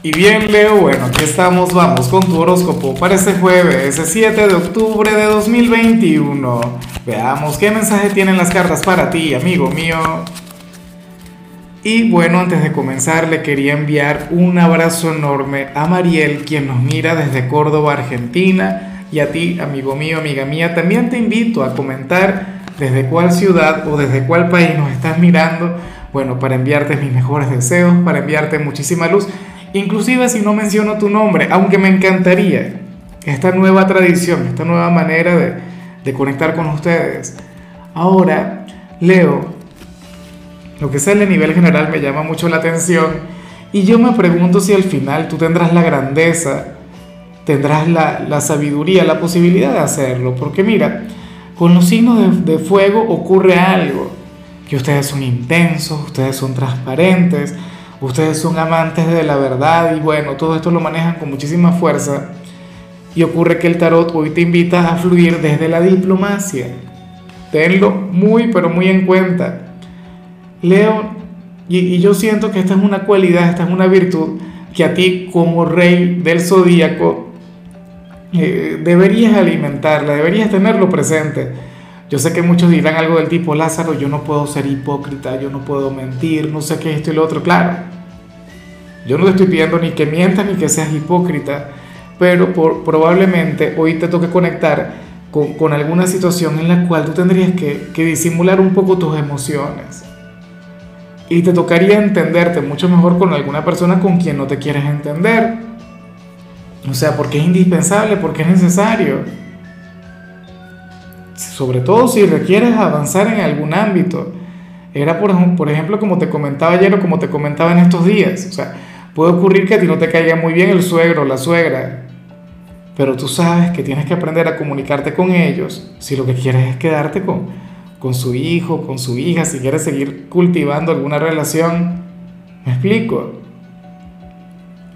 Y bien, Leo, bueno, aquí estamos, vamos con tu horóscopo para este jueves, 7 de octubre de 2021. Veamos qué mensaje tienen las cartas para ti, amigo mío. Y bueno, antes de comenzar, le quería enviar un abrazo enorme a Mariel, quien nos mira desde Córdoba, Argentina. Y a ti, amigo mío, amiga mía, también te invito a comentar desde cuál ciudad o desde cuál país nos estás mirando. Bueno, para enviarte mis mejores deseos, para enviarte muchísima luz inclusive si no menciono tu nombre, aunque me encantaría esta nueva tradición, esta nueva manera de, de conectar con ustedes. Ahora, Leo, lo que sale a nivel general me llama mucho la atención y yo me pregunto si al final tú tendrás la grandeza, tendrás la, la sabiduría, la posibilidad de hacerlo, porque mira, con los signos de, de fuego ocurre algo, que ustedes son intensos, ustedes son transparentes, ustedes son amantes de la verdad y bueno, todo esto lo manejan con muchísima fuerza. Y ocurre que el tarot hoy te invita a fluir desde la diplomacia. Tenlo muy, pero muy en cuenta. Leo, y, yo siento que esta es una cualidad, esta es una virtud que a ti como rey del zodíaco eh, deberías alimentarla, deberías tenerlo presente. Yo sé que muchos dirán algo del tipo, Lázaro, yo no puedo ser hipócrita, yo no puedo mentir, no sé qué esto y lo otro. Claro, yo no te estoy pidiendo ni que mientas ni que seas hipócrita, pero probablemente hoy te toque conectar con, con, alguna situación en la cual tú tendrías que, que disimular un poco tus emociones. Y te tocaría entenderte mucho mejor con alguna persona con quien no te quieres entender. O sea, porque es indispensable, porque es necesario sobre todo si requieres avanzar en algún ámbito. Era, por, por ejemplo, como te comentaba ayer o como te comentaba en estos días. O sea, puede ocurrir que a ti no te caiga muy bien el suegro o la suegra, pero tú sabes que tienes que aprender a comunicarte con ellos si lo que quieres es quedarte con, con su hijo, con su hija, si quieres seguir cultivando alguna relación. ¿Me explico?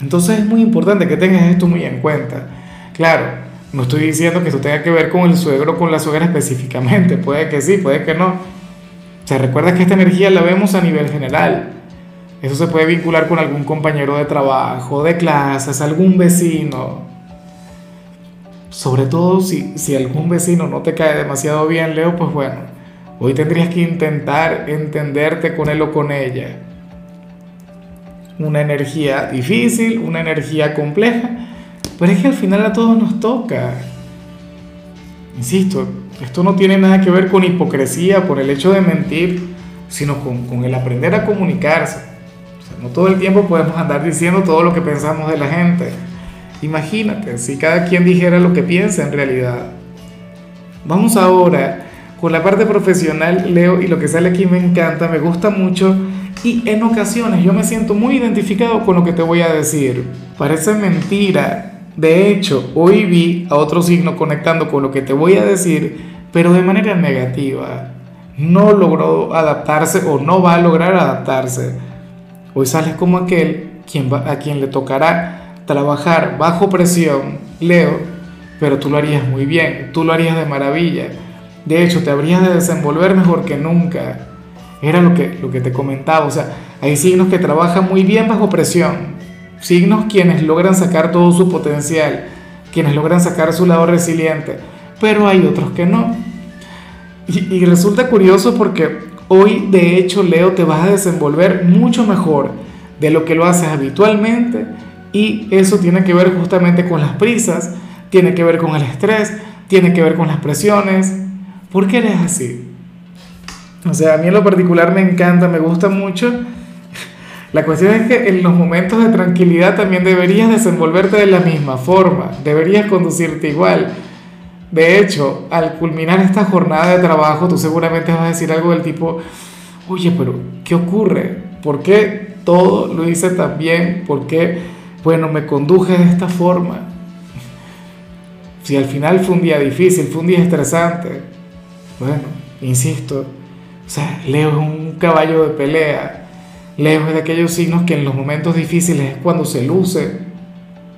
Entonces es muy importante que tengas esto muy en cuenta. Claro, no estoy diciendo que esto tenga que ver con el suegro o con la suegra específicamente, puede que sí, puede que no. O sea, recuerda que esta energía la vemos a nivel general. Eso se puede vincular con algún compañero de trabajo, de clases, algún vecino. Sobre todo si, si algún vecino no te cae demasiado bien, Leo, pues bueno, hoy tendrías que intentar entenderte con él o con ella. Una energía difícil, una energía compleja, pero es que al final a todos nos toca. Insisto, esto no tiene nada que ver con hipocresía por el hecho de mentir, sino con, con el aprender a comunicarse. no todo el tiempo podemos andar diciendo todo lo que pensamos de la gente. Imagínate si cada quien dijera lo que piensa en realidad. Vamos ahora con la parte profesional, Leo, y lo que sale aquí me encanta, me gusta mucho. Y en ocasiones yo me siento muy identificado con lo que te voy a decir. Parece mentira, de hecho, hoy vi a otro signo conectando con lo que te voy a decir, pero de manera negativa. No logró adaptarse o no va a lograr adaptarse. Hoy sales como aquel quien a quien le tocará trabajar bajo presión, Leo, pero tú lo harías muy bien, tú lo harías de maravilla. De hecho, te habrías de desenvolver mejor que nunca. Era lo que, lo que te comentaba, o sea, hay signos que trabajan muy bien bajo presión, Signos quienes logran sacar todo su potencial, quienes logran sacar su lado resiliente, pero hay otros que no. Y, resulta curioso porque hoy de hecho Leo te vas a desenvolver mucho mejor de lo que lo haces habitualmente y eso tiene que ver justamente con las prisas, tiene que ver con el estrés, tiene que ver con las presiones. ¿Por qué eres así? O sea, a mí en lo particular me encanta, me gusta mucho la cuestión es que en los momentos de tranquilidad también deberías desenvolverte de la misma forma, deberías conducirte igual. De hecho, al culminar esta jornada de trabajo, tú seguramente vas a decir algo del tipo, oye, pero ¿qué ocurre? ¿Por qué todo lo hice tan bien? ¿Por qué, bueno, me conduje de esta forma? Si al final fue un día difícil, fue un día estresante. Bueno, insisto, o sea, Leo es un caballo de pelea lejos de aquellos signos que en los momentos difíciles es cuando se luce,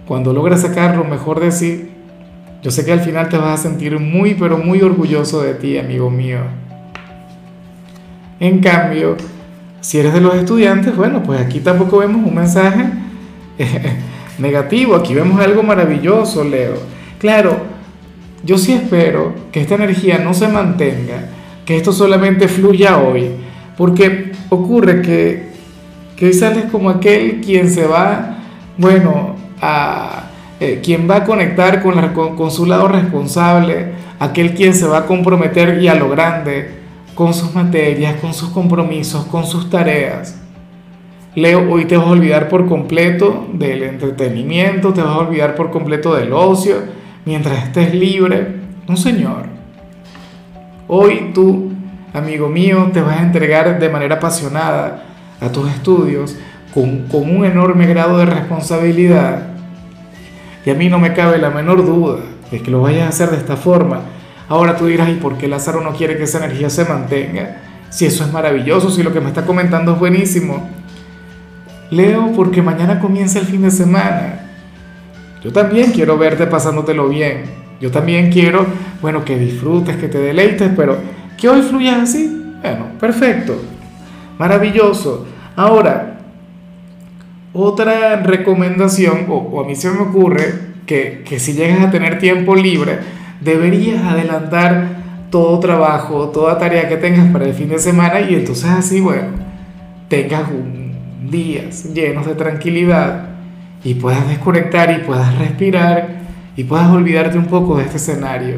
cuando logra sacar lo mejor de sí. Yo sé que al final te vas a sentir muy, pero muy orgulloso de ti, amigo mío. En cambio, si eres de los estudiantes, bueno, pues aquí tampoco vemos un mensaje negativo, aquí vemos algo maravilloso, Leo. Claro, yo sí espero que esta energía no se mantenga, que esto solamente fluya hoy, porque ocurre que, que hoy sales como aquel quien se va, bueno, a... Eh, quien va a conectar con, con, su lado responsable, aquel quien se va a comprometer y a lo grande con sus materias, con sus compromisos, con sus tareas. Leo, hoy te vas a olvidar por completo del entretenimiento, te vas a olvidar por completo del ocio, mientras estés libre. No, señor. Hoy tú, amigo mío, te vas a entregar de manera apasionada a tus estudios, con, con un enorme grado de responsabilidad. Y a mí no me cabe la menor duda de que lo vayas a hacer de esta forma. Ahora tú dirás, ¿y por qué Lázaro no quiere que esa energía se mantenga? Si eso es maravilloso, si lo que me está comentando es buenísimo. Leo, porque mañana comienza el fin de semana. Yo también quiero verte pasándotelo bien. Yo también quiero, bueno, que disfrutes, que te deleites, pero que hoy fluyas así. Bueno, perfecto. Maravilloso. Ahora, otra recomendación, o, a mí se me ocurre que, que si llegas a tener tiempo libre, deberías adelantar todo trabajo, toda tarea que tengas para el fin de semana y entonces así, bueno, tengas un días llenos de tranquilidad y puedas desconectar y puedas respirar y puedas olvidarte un poco de este escenario.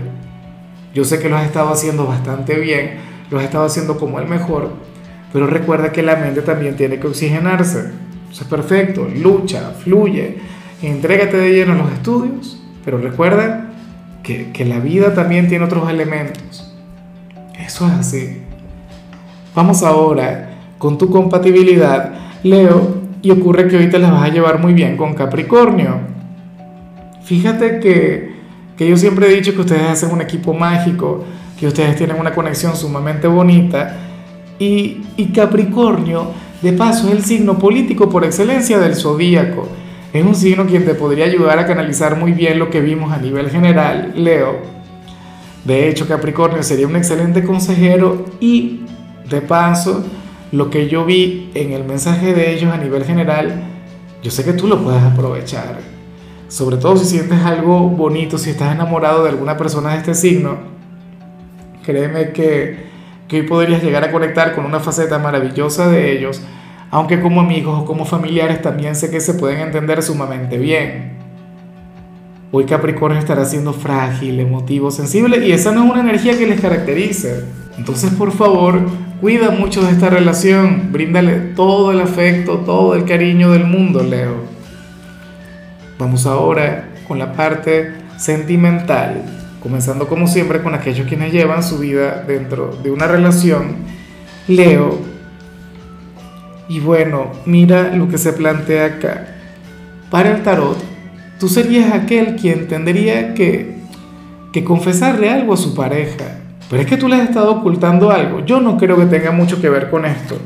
Yo sé que lo has estado haciendo bastante bien, lo has estado haciendo como el mejor, pero recuerda que la mente también tiene que oxigenarse. Eso es perfecto, lucha, fluye, entrégate de lleno a los estudios, pero recuerda que, que la vida también tiene otros elementos. Eso es así. Vamos ahora con tu compatibilidad Leo, y ocurre que hoy te las vas a llevar muy bien con Capricornio. Fíjate que, que yo siempre he dicho que ustedes hacen un equipo mágico, que ustedes tienen una conexión sumamente bonita, y, Capricornio, de paso, es el signo político por excelencia del zodíaco. Es un signo quien te podría ayudar a canalizar muy bien lo que vimos a nivel general, Leo. De hecho, Capricornio sería un excelente consejero y, de paso, lo que yo vi en el mensaje de ellos a nivel general, yo sé que tú lo puedes aprovechar. Sobre todo si sientes algo bonito, si estás enamorado de alguna persona de este signo, créeme que, que hoy podrías llegar a conectar con una faceta maravillosa de ellos, aunque como amigos o como familiares también sé que se pueden entender sumamente bien. Hoy Capricornio estará siendo frágil, emotivo, sensible y esa no es una energía que les caracterice. Entonces, por favor, Cuida mucho de esta relación, bríndale todo el afecto, todo el cariño del mundo, Leo. Vamos ahora con la parte sentimental, comenzando como siempre con aquellos quienes llevan su vida dentro de una relación. Leo, y bueno, mira lo que se plantea acá. Para el tarot, tú serías aquel quien tendría que, que confesarle algo a su pareja pero es que tú le has estado ocultando algo. Yo no creo que tenga mucho que ver con esto.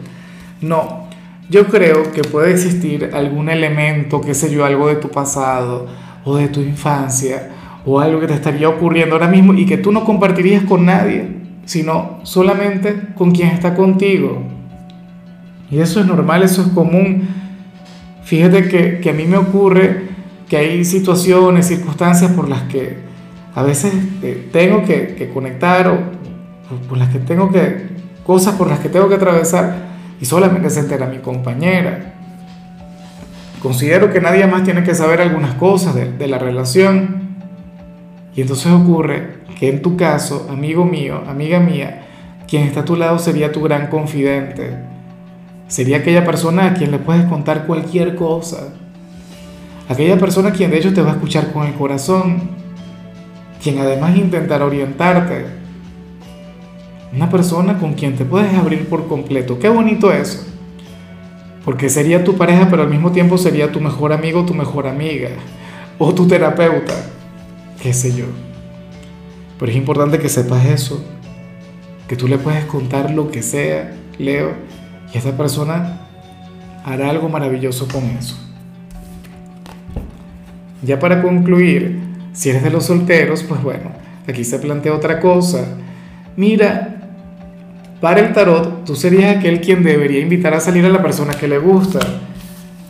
No, yo creo que puede existir algún elemento, qué sé yo, algo de tu pasado o de tu infancia o algo que te estaría ocurriendo ahora mismo y que tú no compartirías con nadie, sino solamente con quien está contigo. Y eso es normal, eso es común. Fíjate que, que a mí me ocurre que hay situaciones, circunstancias por las que a veces eh, tengo que, que conectar o por las que tengo que, cosas por las que tengo que atravesar y solamente se entera mi compañera. Considero que nadie más tiene que saber algunas cosas de, de la relación. Y entonces ocurre que en tu caso, amigo mío, amiga mía, quien está a tu lado sería tu gran confidente. Sería aquella persona a quien le puedes contar cualquier cosa. Aquella persona quien de hecho te va a escuchar con el corazón. Quien además intentará orientarte una persona con quien te puedes abrir por completo. Qué bonito eso. Porque sería tu pareja, pero al mismo tiempo sería tu mejor amigo, tu mejor amiga. O tu terapeuta. Qué sé yo. Pero es importante que sepas eso. Que tú le puedes contar lo que sea, Leo. Y esta persona hará algo maravilloso con eso. Ya para concluir, si eres de los solteros, pues bueno, aquí se plantea otra cosa. Mira, para el tarot, tú serías aquel quien debería invitar a salir a la persona que le gusta.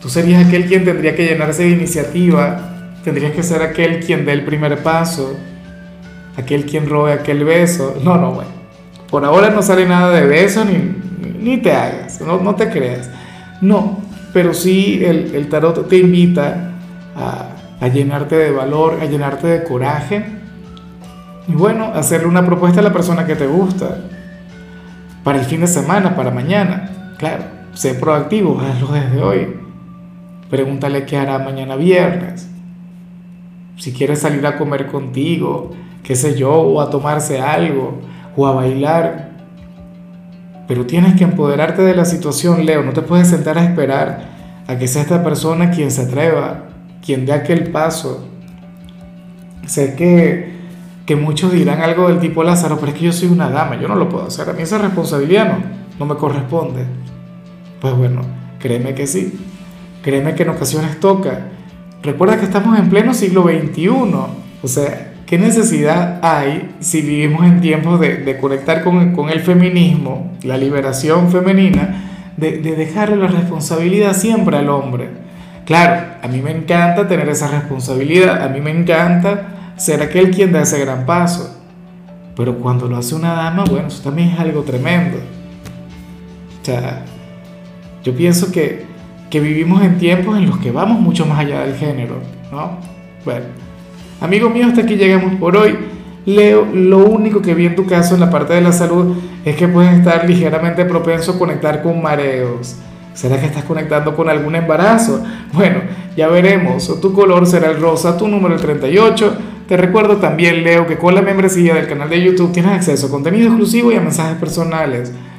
Tú serías aquel quien tendría que llenarse de iniciativa, tendrías que ser aquel quien dé el primer paso, aquel quien robe aquel beso. No, no, bueno. Por ahora no sale nada de beso ni, ni te hagas, no, no te creas. No, pero sí el, el tarot te invita a, a llenarte de valor, a llenarte de coraje y bueno, hacerle una propuesta a la persona que te gusta para el fin de semana, para mañana. Claro, sé proactivo, hazlo desde hoy. Pregúntale qué hará mañana viernes. Si quiere salir a comer contigo, qué sé yo, o a tomarse algo, o a bailar. Pero tienes que empoderarte de la situación, Leo. No te puedes sentar a esperar a que sea esta persona quien se atreva, quien dé aquel paso. Sé que, que muchos dirán algo del tipo Lázaro, pero es que yo soy una dama, yo no lo puedo hacer. A mí esa responsabilidad no, no me corresponde. Pues bueno, créeme que sí. Créeme que en ocasiones toca. Recuerda que estamos en pleno siglo XXI. O sea, ¿qué necesidad hay si vivimos en tiempos de, conectar con, con, el feminismo, la liberación femenina, de, de dejarle la responsabilidad siempre al hombre? Claro, a mí me encanta tener esa responsabilidad, a mí me encanta ser aquel quien da ese gran paso. Pero cuando lo hace una dama, bueno, eso también es algo tremendo. O sea, yo pienso que, que vivimos en tiempos en los que vamos mucho más allá del género, ¿no? Bueno, amigo mío, hasta aquí llegamos por hoy. Leo, lo único que vi en tu caso en la parte de la salud es que puedes estar ligeramente propenso a conectar con mareos. ¿Será que estás conectando con algún embarazo? Bueno, ya veremos. Tu color será el rosa, tu número el 38. Te recuerdo también, Leo, que con la membresía del canal de YouTube tienes acceso a contenido exclusivo y a mensajes personales.